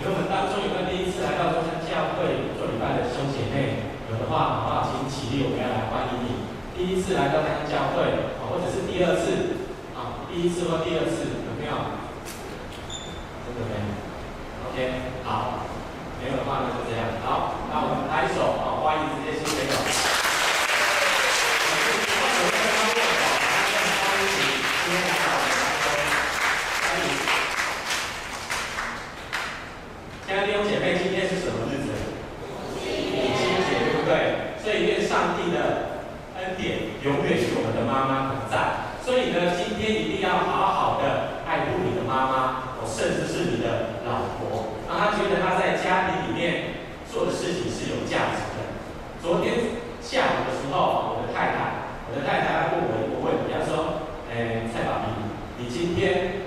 请问我们当中有没有第一次来到中山教会做礼拜的兄姐妹？有的话，好不好？请起立，我们要来欢迎你。第一次来到中山教会，啊，或者是第二次，啊，第一次或第二次，有没有？真的没有？OK，好，没有的话呢，就这样。好，那我们拍手，啊，欢迎这些新朋友。亲爱的弟兄姐妹，今天是什么日子？母亲节，对不对？所以愿上帝的恩典永远与我们的妈妈同在。所以呢，今天一定要好好的爱护你的妈妈，哦，甚至是你的老婆，让她觉得她在家庭里面做的事情是有价值的。昨天下午的时候，我的太太，我的太太问我一个问题，她说：“哎，蔡爸比，你今天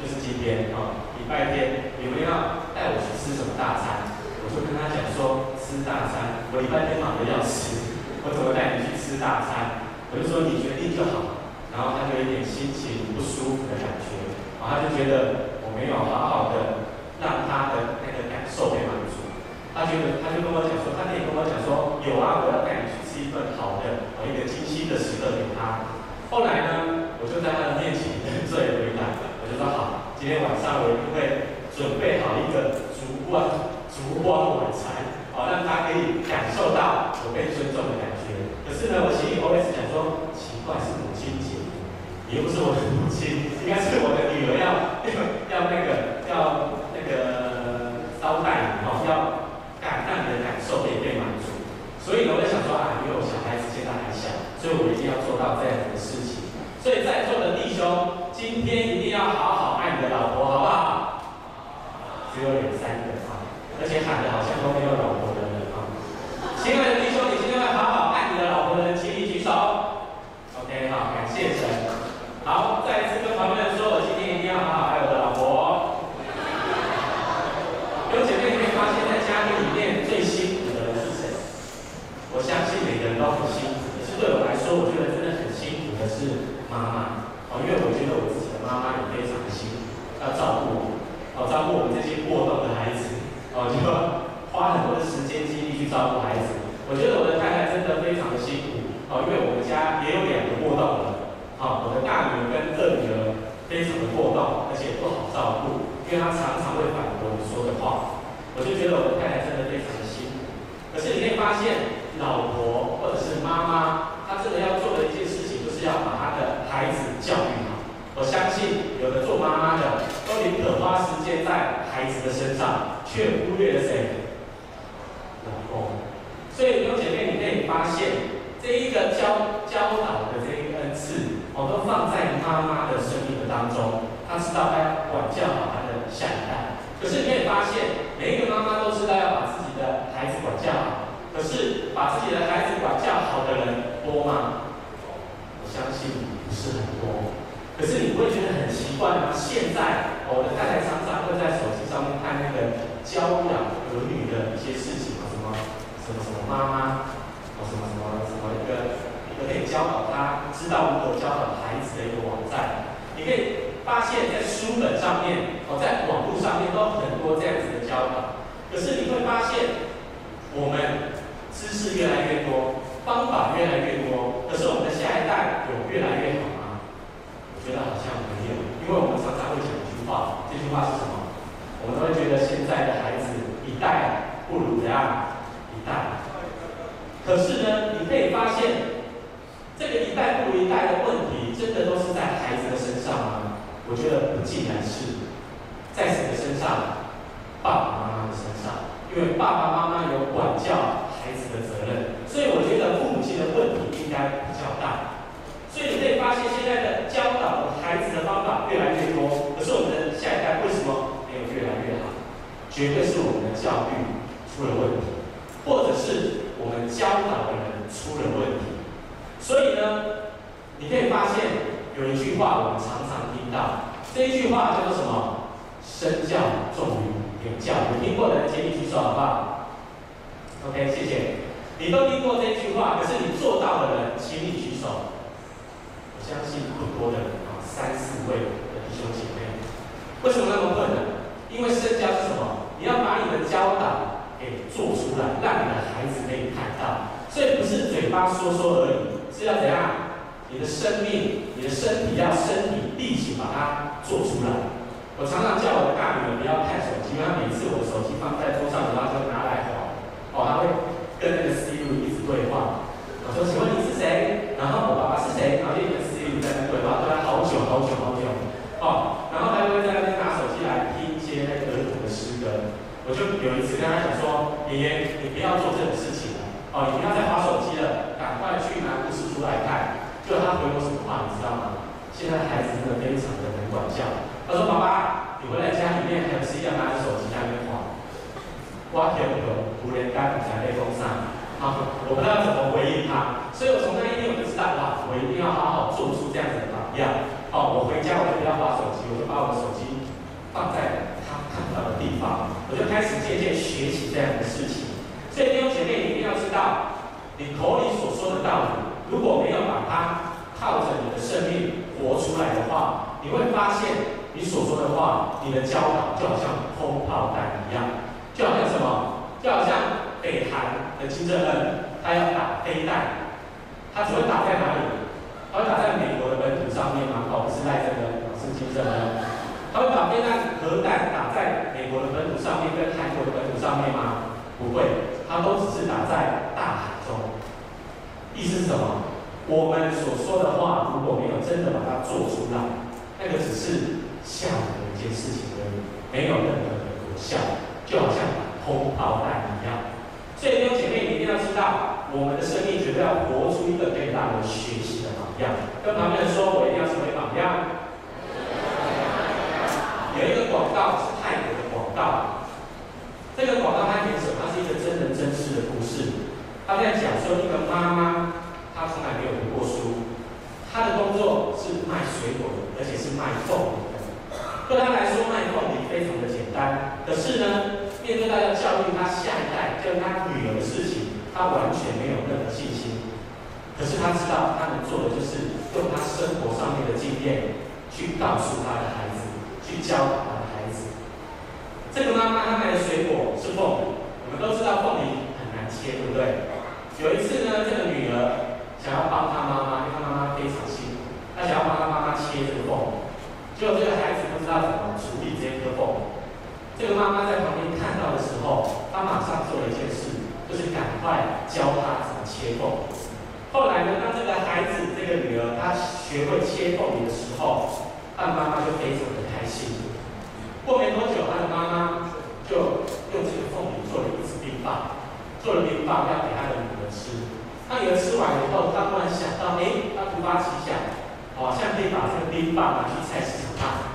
就是今天啊，礼拜天你们要？”带我去吃什么大餐？我就跟他讲说，吃大餐，我礼拜天忙得要死，我怎么带你去吃大餐？我就说你决定就好。然后他就有点心情不舒服的感觉，然后他就觉得我没有好好的让他的那个感受被满足。他觉得他就跟我讲说，他可以跟我讲说，有啊，我要带你去吃一顿好的，我一个精心的食物给他。后来呢，我就在他的面前认罪悔改，我就说好，今天晚上我一定会。准备好一个烛光烛光晚餐，好，让他可以感受到我被尊重的感觉。可是呢，我心里 OS 想说，奇怪，是母亲节，也不是我的母亲，应该是我的女儿要要那个要那个招待你，然哦，要感让你的感受可以被满足。所以呢，我在想说啊，因为我小孩子现在还小，所以我一定要做到这样子的事情。所以在座的弟兄，今天一定要好好爱你的老婆，好不好？只有两三个啊，而且喊的好像都没有老婆的人啊。亲爱的弟兄，你今天会好好爱你的老婆的人，请你举手。OK，好，感谢神。好，再一次跟旁边人说，我今天一定要好好爱我的老婆。有姐妹，你会发现在家庭里面最辛苦的人是谁？我相信每个人都很辛苦，可是对我来说，我觉得真的很辛苦的是妈妈哦，因为我觉得我自己的妈妈也非常的辛苦，要照顾我。哦，照顾我们这些过动的孩子，哦，就花很多的时间精力去照顾孩子。我觉得我的太太真的非常的辛苦，哦，因为我们家也有两个过动的，哦，我的大女儿跟二女儿非常的过动，而且不好照顾，因为她常常会反驳我说的话。我就觉得我的太太真的非常的辛苦。可是你可以发现，老婆或者是妈妈，她真的要做的一件事情，就是要把她的孩子教育好。我相信有的做妈妈的都宁可花时间在孩子的身上，却忽略了谁？老公。所以弟兄姐妹，你可以发现这一个教教导的这一个恩赐，我都放在妈妈的生命的当中。她知道该管教好她的下一代。可是你可以发现，每一个妈妈都知道要把自己的孩子管教好。可是把自己的孩子管教好的人多吗？我相信不是很多。可是你不会觉得很奇怪吗？现在我的太太常常会在手教养儿女的一些事情啊，什么什么什么妈妈，哦什么什么什么一个一个可以教导他知道如何教导孩子的一个网站。你可以发现，在书本上面哦，在网络上面都很多这样子的教导。可是你会发现，我们知识越来越多，方法越来越多，可是我们的下一代有越来越好吗？我。觉得好像没有，因为我们常常会讲一句话，这句话是什么？我们都会觉得现在的孩子一代不如怎样一代。可是呢，你可以发现，这个一代不如一代的问题，真的都是在孩子的身上吗？我觉得不尽然是，在谁的身上？爸爸妈妈的身上，因为爸爸妈妈有管教孩子的责任，所以我觉得父母亲的问题应该比较大。所以你可以发现，现在的教导孩子的方法越来越多，可是我们的下一代为什么没有越来越好？绝对是我们的教育出了问题，或者是我们教导的人出了问题。所以呢，你可以发现有一句话我们常常听到，这一句话叫做什么？身教重于言教。有听过的人请你举手好不好？OK，谢谢。你都听过这句话，可是你做到的人，请你举手。我相信很多的啊，三四位的弟兄姐妹，为什么那么困难？因为身教是什么？你要把你的教导给做出来，让你的孩子可以看到，所以不是嘴巴说说而已，是要怎样？你的生命、你的身体要身体力行把它做出来。我常常叫我的大女儿不要看手机，因为她每次我的手机放在桌上，然后就拿来玩，哦，她会跟那个 Siri 一直对话。我说，请问你。我就有一次跟他讲说，爷爷，你不要做这种事情了，哦，你不要再划手机了，赶快去拿故事书来看。就他回我什么话，你知道吗？现在孩子真的非常的难管教。他说：“爸爸，你回来家里面还是一样拿着手机在那边划。”我天不懂，突然间才被封杀。好，我不知道怎么回应他。所以我从那一天我就知道，哇，我一定要好好做出这样子的榜样。哦，我回家我就不要划手机，我就把我的手机放在他看不到的地方。我就开始渐渐学习这样的事情。所以弟兄姐妹，你一定要知道，你口里所说的道理。如果没有把它靠着你的生命活出来的话，你会发现你所说的话，你的教导就好像空炮弹一样，就好像什么？就好像北韩的金正恩，他要打飞弹，他只会打在哪里？他会打在美国的本土上面吗？哦，不是赖这个，是金正恩。他会把飞弹、核弹打在美国的本土上面，跟韩国的本土上面吗？不会，他都只是打在大海中。意思是什么？我们所说的话，如果没有真的把它做出来，那个只是吓人的一件事情而已，没有任何的果效，就好像空炮弹一样。所以弟兄姐妹，你一定要知道，我们的生命绝对要活出一个可以让人学习的榜样。跟旁边人说，我一定要成为榜样。有一个广告是泰国的广告，这个广告它演什么？它是一个真人真事的故事。他在讲说，一个妈妈，她从来没有读过书，她的工作是卖水果的，而且是卖凤梨的。对她来说，卖凤梨非常的简单。可是呢，面对到要教育她下一代，教育她女儿的事情，她完全没有任何信心。可是她知道，她能做的就是用她生活上面的经验，去告诉她的孩子，去教导她的孩子。这个妈妈她卖的水果是凤梨，我们都知道凤梨很难切，对不对？有一次呢，这个女儿想要帮她妈妈，因为她妈妈非常辛苦，她想要帮她妈妈切这个凤梨，结果这个孩子不知道怎么处理这颗凤梨。这个妈妈在旁边看到的时候，她马上做了一件事，就是赶快教她怎么切凤梨。后来呢，当这个孩子，这个女儿她学会切凤梨的时候，她妈妈就非常的开心。过没多久，他的妈妈就用这个凤梨做了一支冰棒，做了冰棒要给他的女儿。吃，他女儿吃完以后，他突然想到，哎，他突发奇想，好像可以把这个冰棒拿去菜市场卖。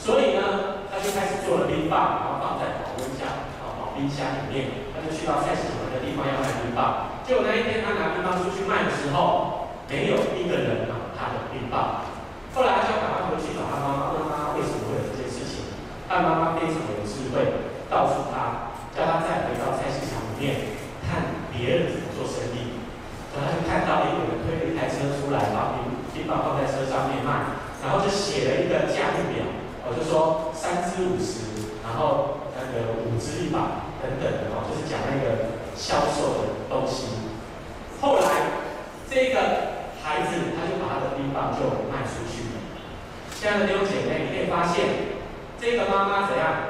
所以呢，他就开始做了冰棒，然后放在保温箱，啊，保冰箱里面。他就去到菜市场那个地方要卖冰棒。结果那一天他拿冰棒出去卖的时候，没有一个人拿他的冰棒。后来他就赶快情。他妈妈非常有智慧，告诉他，叫他再回到菜市场里面看别人怎么。做生意，然后他就看到有人推了一台车出来，把冰冰棒放在车上面卖，然后就写了一个价目表，我就说三支五十，然后那个五支一百等等的哦，就是讲那个销售的东西。后来这个孩子他就把他的冰棒就卖出去了。亲爱的弟兄姐妹，你可以发现这个妈妈怎样？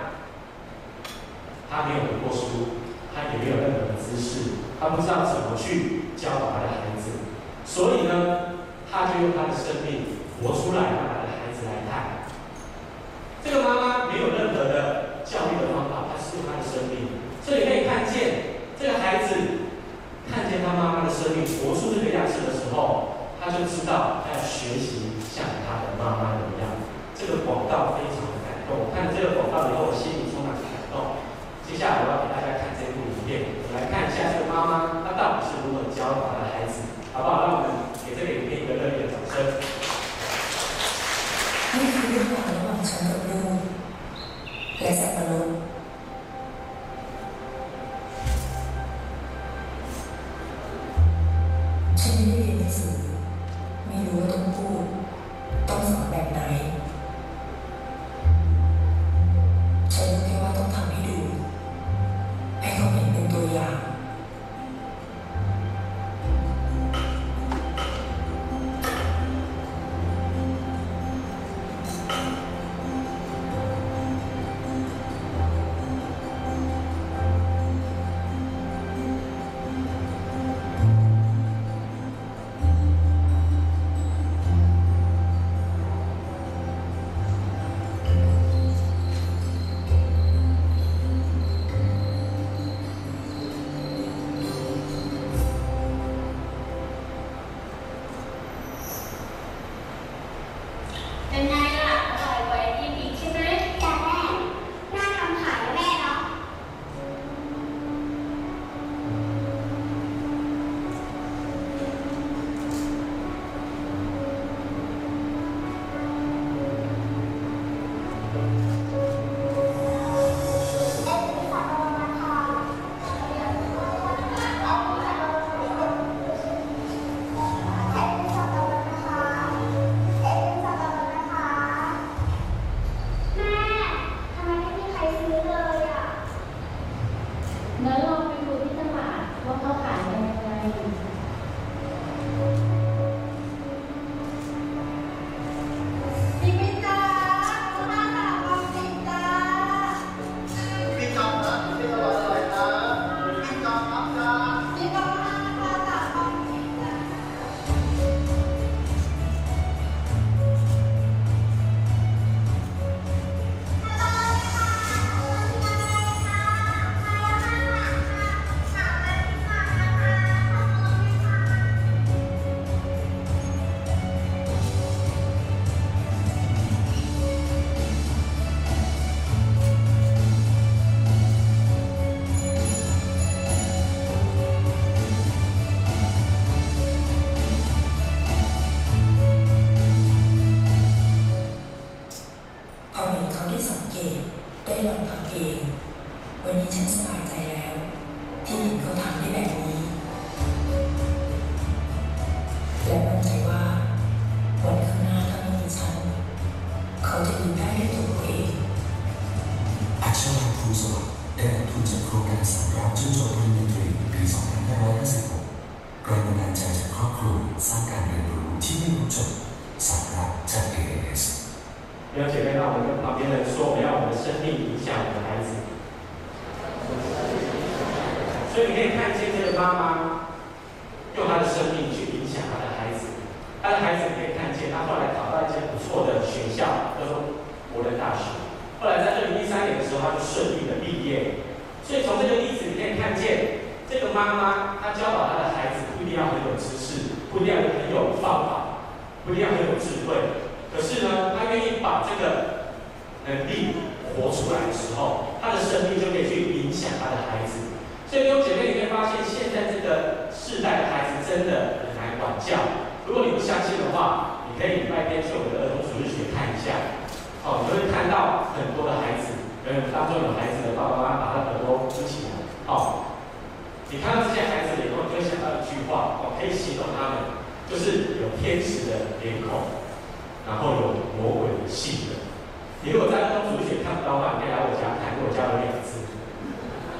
能力活出来的时候，他的生命就可以去影响他的孩子。所以弟兄姐妹，你会发现现在这个世代的孩子真的很难管教。如果你不相信的话，你可以礼拜天去我们的儿童主日学看一下。哦，你会看到很多的孩子，嗯，当中有孩子的爸爸妈妈把他耳朵捂起来。哦，你看到这些孩子以后，你就会想到一句话，哦，可以形容他们，就是有天使的脸孔，然后有魔鬼的性格。你如果在儿童主学看不到的话，你可以来我家看，我家有两只。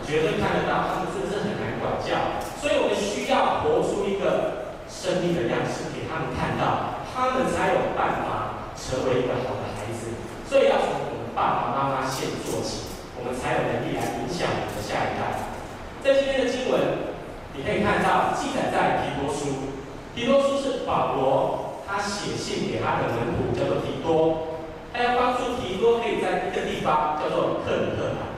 绝对看得到，他们是不是很难管教？所以我们需要活出一个生命的样式给他们看到，他们才有办法成为一个好的孩子。所以要从我们爸爸妈妈先做起，我们才有能力来影响我们的下一代。在今天的经文，你可以看到记载在提多书，提多书是保罗他写信给他的门徒，叫做提多，他要帮助提多可以在一个地方叫做克里特岛。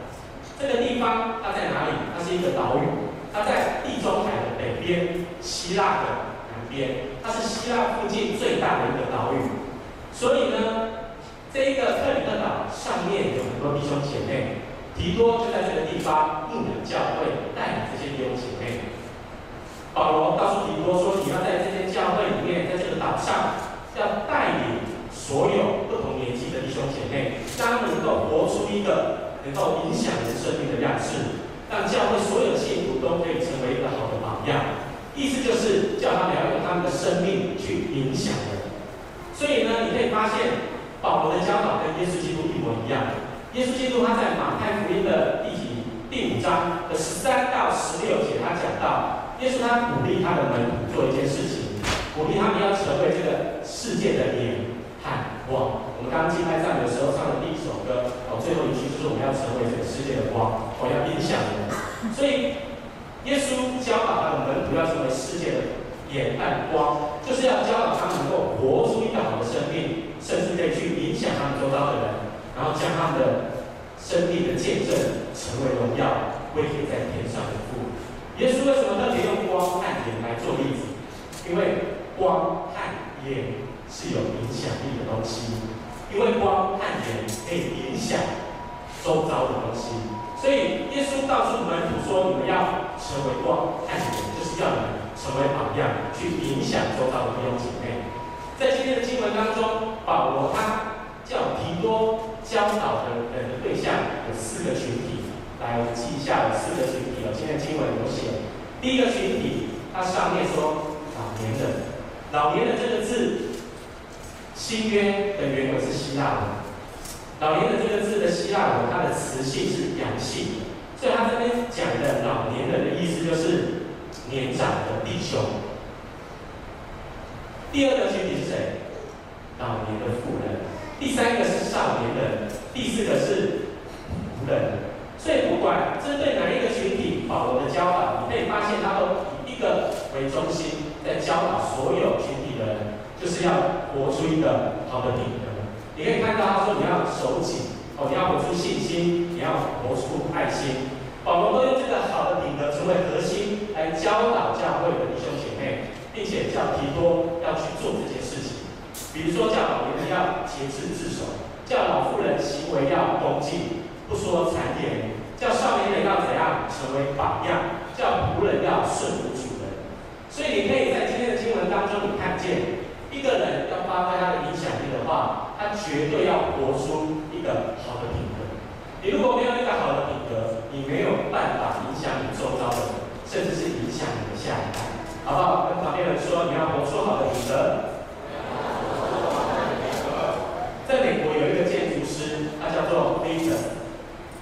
这个地方它在哪里？它是一个岛屿，它在地中海的北边，希腊的南边，它是希腊附近最大的一个岛屿。所以呢，这一个克里特岛上面有很多弟兄姐妹，提多就在这个地方牧养教会，带领这些弟兄姐妹。保罗告诉提多说：“你要在这些教会里面，在这个岛上，要带领所有兄姐妹，让他们能够活出一个。”能够影响人生命的样式，让教会所有的信徒都可以成为一个好的榜样。意思就是叫他们要用他们的生命去影响人。所以呢，你可以发现保罗的教导跟耶稣基督一模一样。耶稣基督他在马太福音的第几第五章的十三到十六节，他讲到，耶稣他鼓励他的门徒做一件事情，鼓励他们要成为这个世界的盐光。我们刚刚敬拜赞美的时候唱的第一首歌，哦，最后一句就是我们要成为这个世界的光，我要影响人。所以，耶稣教导他的门徒要成为世界的眼和光，就是要教导他们能够活出一个好的生命，甚至可以去影响他们周遭的人，然后将他们的生命的见证成为荣耀，归给在天上的父。耶稣为什么特别用光和眼来做例子？因为光和眼。是有影响力的东西，因为光和盐可以影响周遭的东西，所以耶稣告诉门徒说：“你们要成为光和盐，就是要你们成为榜样，去影响周遭的弟兄姐妹。”在今天的经文当中，保罗他叫提多教导的人的对象有四个群体，来记一下，有四个群体哦。今天经文有写，第一个群体，它上面说老年人，老年人这个字。新约的原文是希腊文，老年人这个字的希腊文，它的词性是阳性，所以他这边讲的老年人的意思就是年长的弟兄。第二个群体是谁？老年的妇人。第三个是少年人，第四个是仆人。所以不管针对哪一个群体，保罗的教导，你可以发现他都以一个为中心，在教导所有群体的人。就是要活出一个好的品格。你可以看到他说，你要守己哦，你要活出信心，你要活出爱心。保罗都用这个好的品格成为核心来教导教会的弟兄姐妹，并且叫提多要去做这件事情。比如说，叫老年人要节制自守，叫老妇人行为要恭敬，不说谗言；叫少年人要怎样成为榜样，叫仆人要顺服主人。所以，你可以在今天的经文当中，你看见。一个人要发挥他的影响力的话，他绝对要活出一个好的品格。你如果没有一个好的品格，你没有办法影响你周遭的人，甚至是影响你的下一代，好不好？跟旁边人说，你要活出好的品格。在美国有一个建筑师，他叫做 Victor。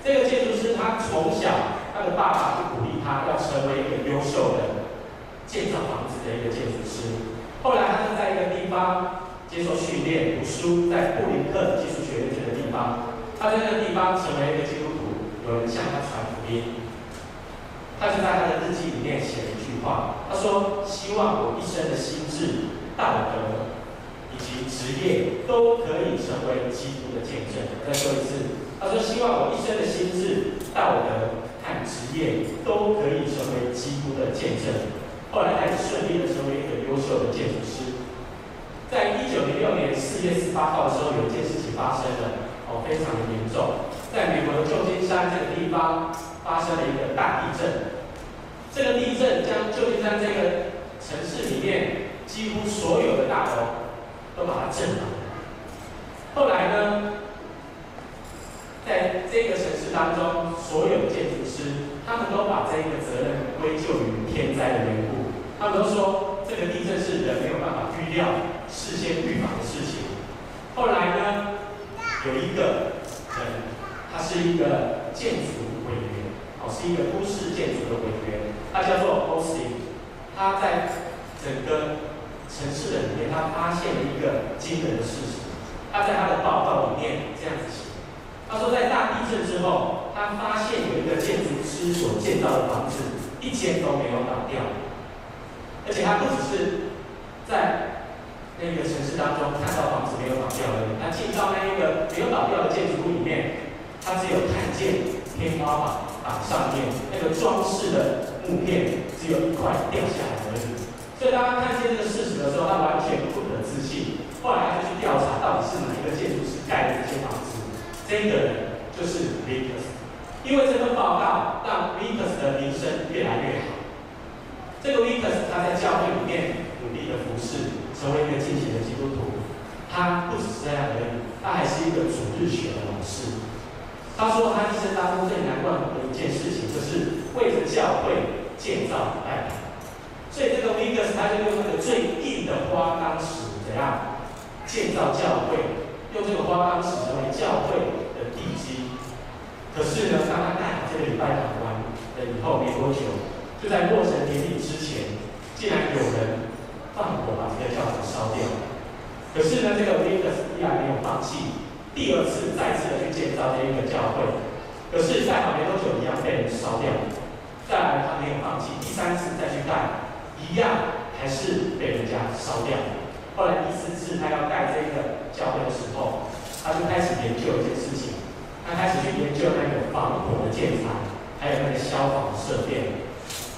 这个建筑师他从小，他的爸爸就鼓励他要成为一个优秀的建造房子的一个建筑师。接受训练、读书，在布林克技术学院这个地方。他在那个地方成为一个基督徒，有人向他传福音。他就在他的日记里面写了一句话，他说：“希望我一生的心智、道德以及职业都可以成为基督的见证。”再说一次，他说：“希望我一生的心智、道德和职业都可以成为基督的见证。”后来还是顺利的成为一个优秀的建筑师。在一九零六年四月十八号的时候，有一件事情发生了。哦非常的严重，在美国旧金山这个地方发生了一个大地震。这个地震将旧金山这个城市里面几乎所有的大楼都把它震了。后来呢，在这个城市当中，所有的建筑师他们都把这个责任归咎于天灾的缘故。他们都说这个地震是人没有办法预料、事先预防的事情。后来呢，有一个人，他是一个建筑委员，哦，是一个都市建筑的委员，他叫做 Austin。他在整个城市的里面，他发现了一个惊人的事实。他在他的报告里面这样子写：他说，在大地震之后，他发现有一个建筑师所建造的房子一间都没有倒掉，而且他不只是在。那个城市当中看到房子没有倒掉而已，他进到那一个没有倒掉的建筑物里面，他只有看见天花板板上面那个装饰的木片只有一块掉下来而已。所以当他看见这个事实的时候，他完全不可置信。后来他就去调查到底是哪一个建筑师盖的这些房子，这个人就是 Vickers。因为这份报告让 Vickers 的名声越来越好。这个 Vickers 他在教会里面努力的服侍。成为一个敬虔的基督徒，他不只是这样而已，他还是一个主日学的老师。他说他一生当中最难忘的一件事情，就是为着教会建造礼拜堂。所以这个 vigors 他就用那个最硬的花岗石怎样建造教会，用这个花岗石成为教会的地基。可是呢，当他盖好这个礼拜堂完了以后没多久，就在落成典礼之前，竟然有人。放火把这个教堂烧掉，可是呢，这个 v i c u s 依然没有放弃，第二次再次的去建造这一个教会，可是盖好没多久一样被人烧掉，再来他没有放弃，第三次再去盖，一样还是被人家烧掉。后来第四次他要盖这个教会的时候，他就开始研究一件事情，他开始去研究那个防火的建材，还有那个消防设备。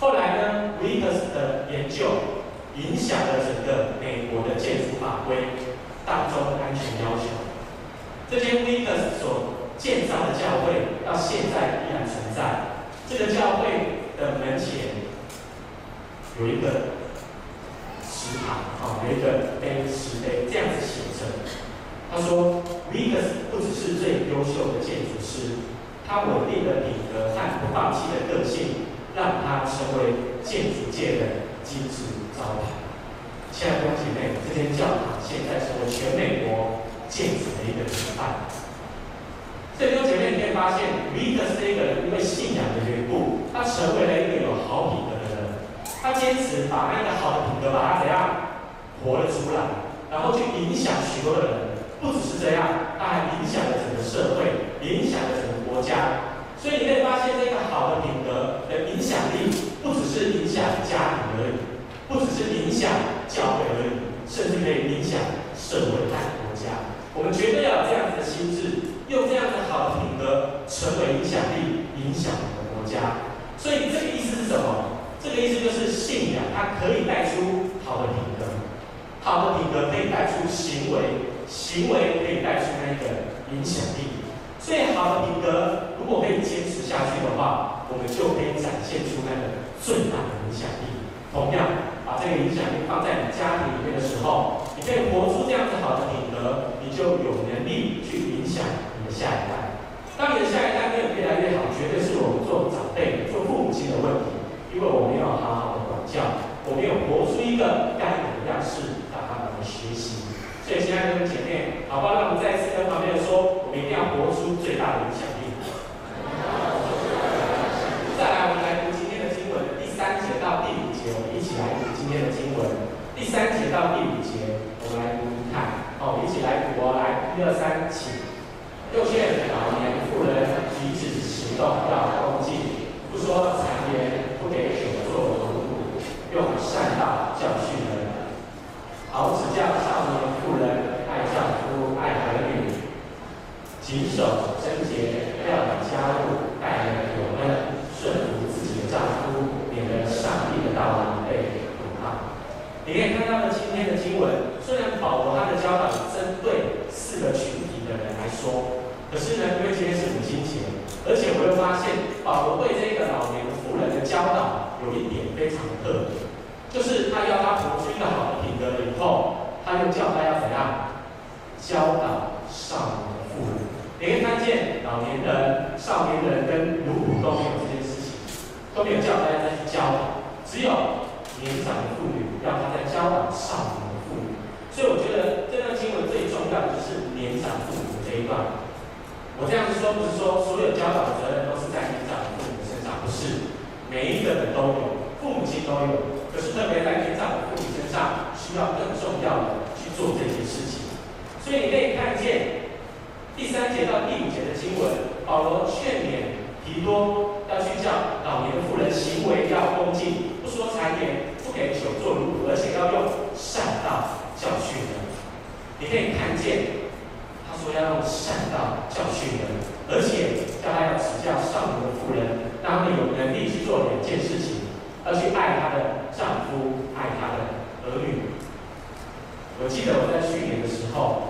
后来呢，Vickers 的研究。影响了整个美国的建筑法规当中安全要求。这间 Vickers 所建造的教会到现在依然存在。这个教会的门前有一个石牌，啊，有一个碑石碑，这样子写着：他说，Vickers 不只是最优秀的建筑师，他稳定的品格和不放弃的个性，让他成为建筑界的金字招牌。亲爱的弟兄姐妹，这间教堂现在成为全美国建筑的一个典范。所以弟兄姐妹，你可以发现，Vickers 这个人因为信仰的缘故，他成为了一个有好品格的人。他坚持把那个好的品格，把它怎样活了出来，然后去影响许多的人。不只是这样，他还影响了整个社会，影响了整个国家。所以你会发现，这个好的品格的影响力，不只是影响家庭而已。不只是影响教会而已，甚至可以影响社会和国家。我们绝对要有这样子的心智，用这样子好的品格成为影响力，影响我们的国家。所以这个意思是什么？这个意思就是信仰，它可以带出好的品格，好的品格可以带出行为，行为可以带出那个影响力。最好的品德如果可以坚持下去的话，我们就可以展现出那个最大的影响力。同样。把这个影响力放在你家庭里面的时候，你可以活出这样子好的品德，你就有能力去影响你的下一代。当你的下一代没有越来越好，绝对是我们做长辈、做父母亲的问题，因为我们要好好的管教，我们有活出一个该有的样式，让他们来学习。所以，亲爱的姐妹，好吧，让我们再一次跟旁边说，我们一定要活出最大的影响力。再来，我们来读今天的经文第三节到第五节，我们一起来读今天的经文。第三节到第五节，我们来读读看。哦，一起来读哦，来，一二三，起。又劝老年妇人举止行动要恭敬，不说谗言，不给酒做奴仆，用善道教训人。好，指教少年妇人爱丈夫，爱儿女，谨守贞洁，料理家务，待人有恩，顺服自己的丈夫，免得上帝的道理被毁谤。你可以看到呢，今天的经文，虽然保罗他的教导针对四个群体的人来说。可是呢，因为今天是母亲节，而且我又发现保罗对这个老年妇人的教导有一点非常特别，就是他要他活出一个好的品格以后，他又叫他要怎样教导少年。你可以看见老年人、少年人跟奴仆都没有这件事情，都没有叫大家再去教导，只有年长的妇女要他在教导少年的妇女。所以我觉得这段经文最重要的就是年长妇女这一段。我这样子说，不是说所有教导的责任都是在年长的父母身上，不是，每一个人都有，父母亲都有，可是特别在年长的父母身上，需要更重要的去做这件事情。所以你可以看见第三节到第五节的经文，保罗劝勉提多要去叫老年妇人行为要恭敬，不说谗言，不给酒作奴仆，而且要用善道教训人。你可以看见。他说要用善道教训人，而且叫他要指教少年的妇人，让他们有能力去做两件事情，要去爱她的丈夫，爱她的儿女。我记得我在去年的时候，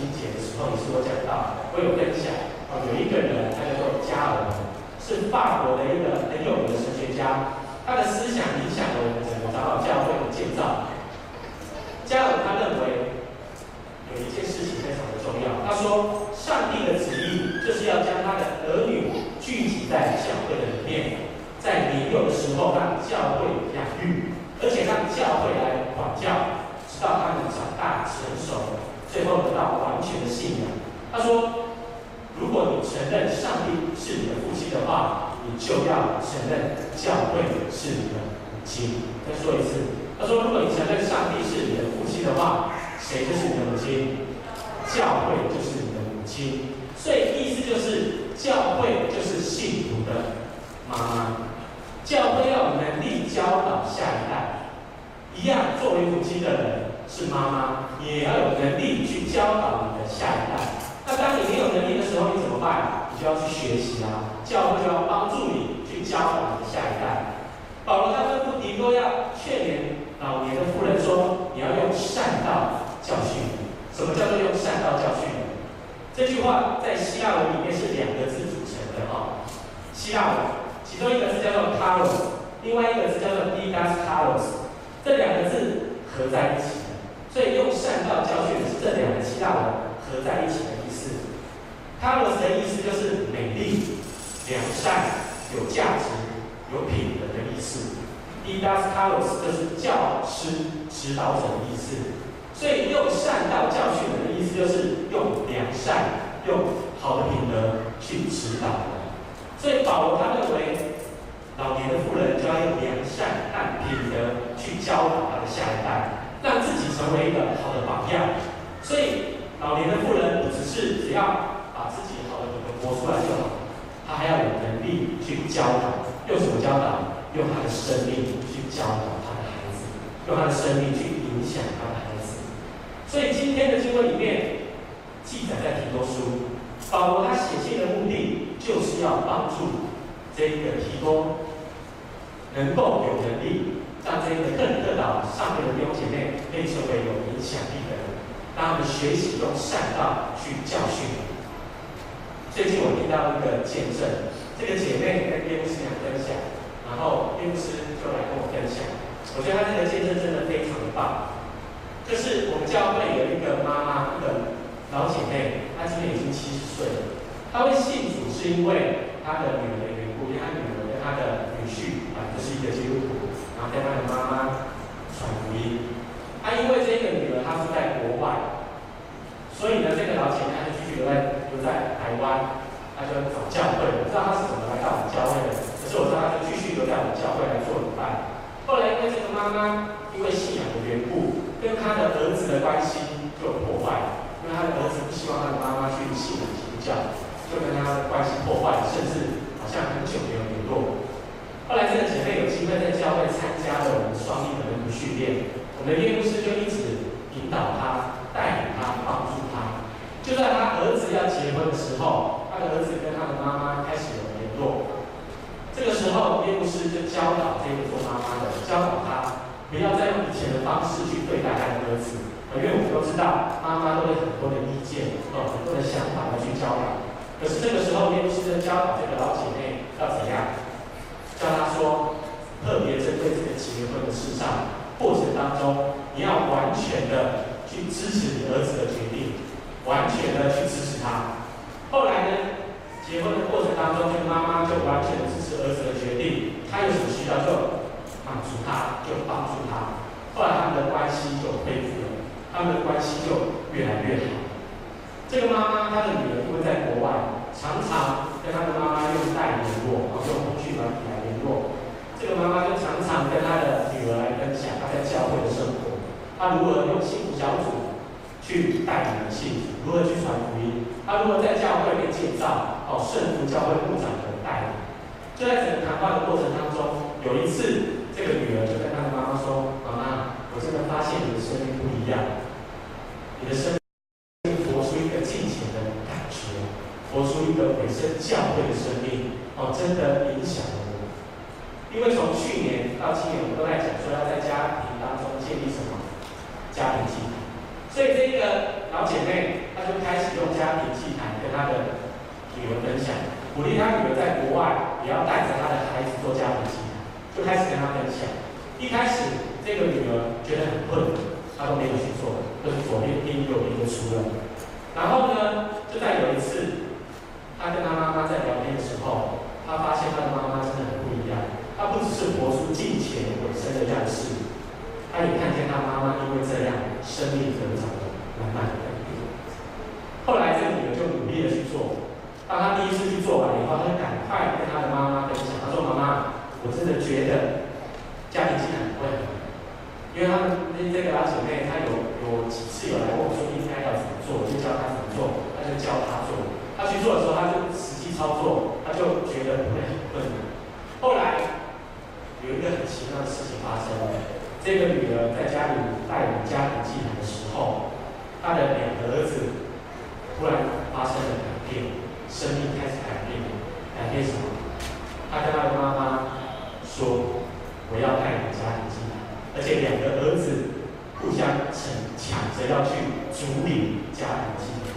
在母亲节的时候，也是我讲到，我有分享啊，有一个人，他叫做加尔文，是法国的一个很有名的神学家，他的思想影响了我们整个长老教会的建造。加尔他认为。有一件事情非常的重要，他说，上帝的旨意就是要将他的儿女聚集在教会的里面，在年幼的时候让教会养育，而且让教会来管教，直到他们长大成熟，最后得到完全的信仰。他说，如果你承认上帝是你的父亲的话，你就要承认教会是你的母亲。再说一次，他说，如果你承认上帝是你的父亲的话，谁就是你的母亲？教会就是你的母亲。所以意思就是，教会就是信徒的妈妈。教会要有能力教导下一代，一样作为母亲的人是妈妈，也要有能力去教导你的下一代。那当你没有能力的时候，你怎么办？你就要去学习啊！教会就要帮助你去教导你的下一代。保罗他吩咐提多要劝勉老年的妇人说：“你要用善道。”教训，什么叫做用善道教训呢？这句话在希腊文里面是两个字组成的啊。希腊文，其中一个字叫做 kalos，另外一个字叫做 didaskalos，这两个字合在一起，所以用善道教训是这两个希腊文合在一起的意思。kalos 的意思就是美丽、良善、有价值、有品德的意思。didaskalos 就是教师、指导者的意思。所以用善道教训人的意思，就是用良善、用好的品德去指导人。所以保罗他认为，老年的妇人就要用良善和品德去教导他的下一代，让自己成为一个好的榜样。所以老年的妇人只是只要自己好的品德活出来就好，他还要有能力去教导。用什么教导？用他的生命去教导他的孩子，用他的生命去影响他的孩子。所以今天的经文里面记载在提多书，保罗他写信的目的就是要帮助这个提多能够有能力，让这个特里特岛上面的弟兄姐妹可以成为有影响力的人，让他们学习用善道去教训。最近我听到一个见证，这个姐妹跟业务师娘分享，然后业务师就来跟我分享，我觉得他这个见证真的非常的棒。就是我们教会有一个妈妈，一个老姐妹，她今年已经七十岁了。她会信主是因为她的女儿的缘故，因为她女儿跟她的女婿啊，就是一个基督徒，然后跟她的妈妈传福音。她、因为这个女儿她是在国外，所以呢，这个老姐妹她就继续留在在台湾，他就找教会。我不知道他是怎么来到我们教会的，可是我知道他就继续留在我们教会来做礼拜。后来因为这个妈妈因为信仰的缘故，跟他的儿子的关系就破坏了，因为他的儿子不希望他的妈妈去信仰基督教。就跟他的关系破坏了，甚至好像很久没有联络。后来这个姐妹有机会在教会参加了我们双一的训练，我们的业务师就一直引导她、带领他、帮助他。就在他儿子要结婚的时候，他的儿子跟他的妈妈开始有联络。这个时候，叶牧师就教导这个做妈妈的，教导他不要再用以前的方式去对待他的儿子，因为我们都知道，妈妈都会很多的意见，哦，很多的想法要去教导。可是这个时候，耶稣在教导这个老姐妹要怎样？教她说，特别针对这个结婚的事上，过程当中，你要完全的去支持你儿子的决定，完全的去支持他。后来呢，结婚的过程当中，这个妈妈就完全支持儿子的决定，他有什么需要就满足他，就帮助他。后来他们的关系就恢复了，他们的关系就越来越好。这个妈妈，她的女儿因为在国外，常常跟她的妈妈用代联络，然后用通讯软体来联络。这个妈妈就常常跟她的女儿来分享她在教会的生活，她如何用幸福小组去带领人幸福，如何去传福音，她如何在教会被建造，哦，顺服教会部长的带领。就在整个谈话的过程当中，有一次，这个女儿就跟她的妈妈说：“妈妈，我真的发现你的生命不一样，你的生。”活出一个敬虔的感觉，活出一个委身教会的生命，哦，真的影响了我。因为从去年到今年，我们都在讲说要在家庭当中建立什么家庭祭坛，所以这个老姐妹就开始用家庭祭坛跟他的女儿分享，鼓励他女儿在国外也要带着他的孩子做家庭祭坛，就开始跟他分享。一开始这个女儿觉得很困难，她都没有去做，就是左边拼右边就出了。然后呢，就在有一次。他跟他妈妈在聊天的时候，他发现他的妈妈真的很不一样。他不只是活出敬虔委身的样式，他也看见他妈妈因为这样生命成长的满满的改变。后来这个女儿就努力的去做。当他第一次去做完以后，他就赶快跟他的妈妈分享。他说：“妈妈，我真的觉得家庭祭坛不会很难，因为他们那这个老姐妹，她有有几次有来问我说应该要怎么做，我就教她怎么做，他就教她做。”他去做的时候，他就实际操作，他就觉得不会很困难。后来有一个很奇妙的事情发生了，这个女儿在家里带领家庭祭坛的时候，她的两个儿子突然发生了改变，生命开始改变。改变什么？他跟他的妈妈说：“我要带领家庭祭坛，而且两个儿子互相抢抢着要去主理家庭祭坛。”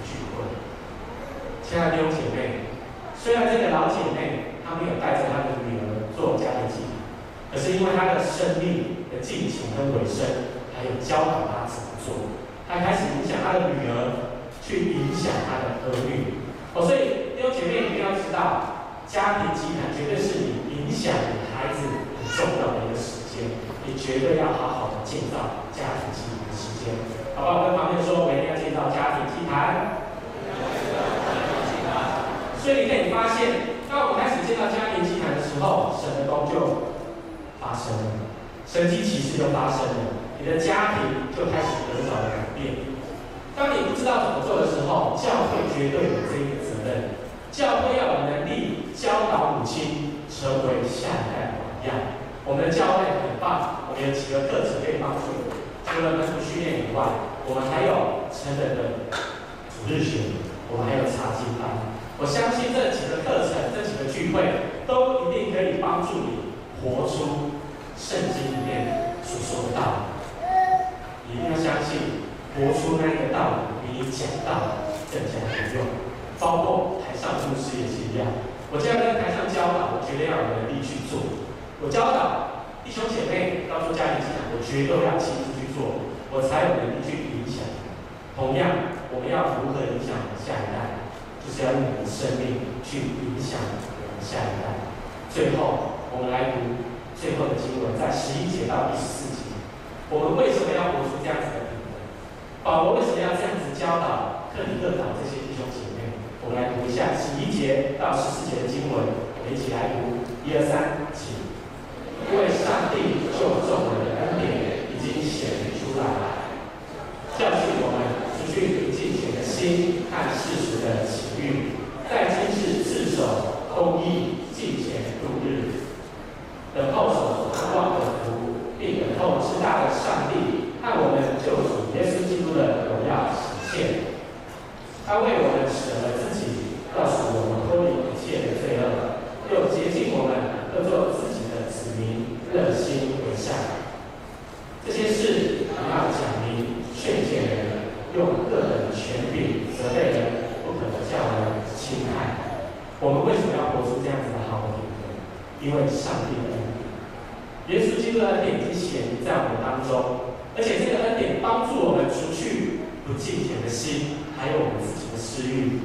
亲爱的弟兄姐妹，虽然这个老姐妹她没有带着她的女儿做家庭祭坛，可是因为她的生命的敬虔跟委身，还有教导他怎么做，他开始影响他的女儿，去影响他的儿女。哦，所以弟兄姐妹一定要知道，家庭祭坛绝对是你影响你孩子很重要的一个时间，你绝对要好好的建造家庭祭坛的时间，好不好？跟旁边说，我一定要建造家庭祭坛。所以你可以发现，当我们开始建造家庭祭坛的时候，神的工就发生了，神迹奇事就发生了，你的家庭就开始得到了改变。当你不知道怎么做的时候，教会绝对有这一个责任，教会要有能力教导母亲成为下一代榜样。我们的教会很棒，我们有几个课程可以帮助你，除了门徒训练以外，我们还有成人的主日学，我们还有查经班。我相信这几个课程、这几个聚会，都一定可以帮助你活出圣经里面所说的道理。一定要相信，活出那个道理比你讲道更加有用。包括台上牧师也是一样。我现在在台上教导，我绝对要有能力去做。我教导弟兄姐妹要做家庭祭坛，我绝对要亲自去做，我才有能力去影响。同样，我们要如何影响下一代？就是要用我们的生命去影响我们下一代。最后，我们来读最后的经文，在十一节到第十四节。我们为什么要活出这样子的品格？保罗为什么要这样子教导克里特岛这些弟兄姐妹？我们来读一下十一节到十四节的经文，我们一起来读，一二三，请。因为上帝救众人的恩典已经显出来了，教训我们除去敬虔的心和世俗的情欲，在今世自守公义、敬虔度日，等候所盼望的福，并等候至大的上帝和我们救主耶稣基督的荣耀实现。他为我们舍了自己，告诉我们脱离一切的罪恶，又洁净我们，要做自己的子民，热心为善。这些事你要讲明、劝诫人，用各等权柄责备人，不可叫人轻看。我们为什么要活出这样子的好品格？因为上帝的恩典，耶稣基督的恩典已经显在我们当中，而且这个恩典帮助我们除去不敬虔的心。治愈，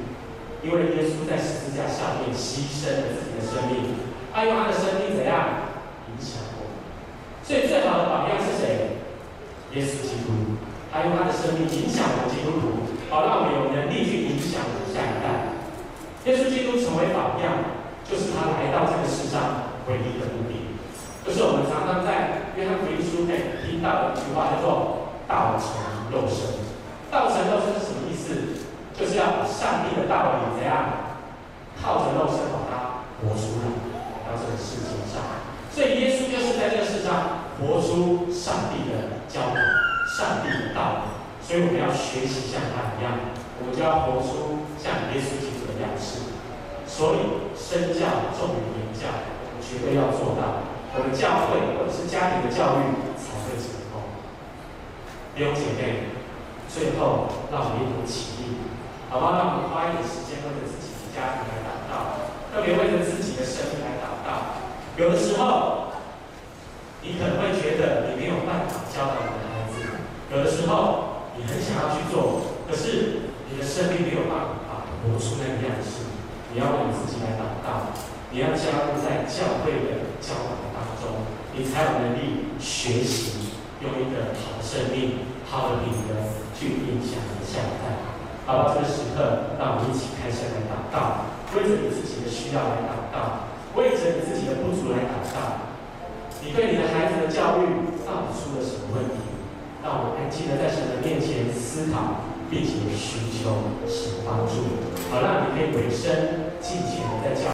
因为耶稣在十字架上面牺牲了自己的生命，他用他的生命怎样影响我们？所以最好的榜样是谁？耶稣基督，他用他的生命影响我基督徒，好让我们有能力去影响我们下一代。耶稣基督成为榜样，就是他来到这个世上唯一的目的，就是我们常常在约翰福音书内听到的一句话，叫做“道成肉身”。道成肉身是什么意思？就是要把上帝的道理怎样靠着肉身把它活出来，来到这个世界上。所以耶稣就是在这个世上活出上帝的教导、上帝的道理。所以我们要学习像他一样，我们就要活出像耶稣基督的样式。所以身教重于言教，我们绝对要做到。我们教会或者是家庭的教育才会成功。弟兄姐妹。最后，让我们一同起立，好不好？让我们花一点时间为了自己的家庭来祷告，特别为了自己的生命来祷告。有的时候，你可能会觉得你没有办法教导你的孩子；有的时候，你很想要去做，可是你的生命没有办法活出那个样式。你要为你自己来祷告，你要加入在教会的教导当中，你才有能力学习，用一个好的生命、好的品格。去影响下一代。好，这个时刻，让我们一起开始来祷告，为着你自己的需要来祷告，为着你自己的不足来祷告。你对你的孩子的教育到底出了什么问题？让我们安静的在神的面前思考，并且寻求神帮助，好让你可以回身尽情的在教。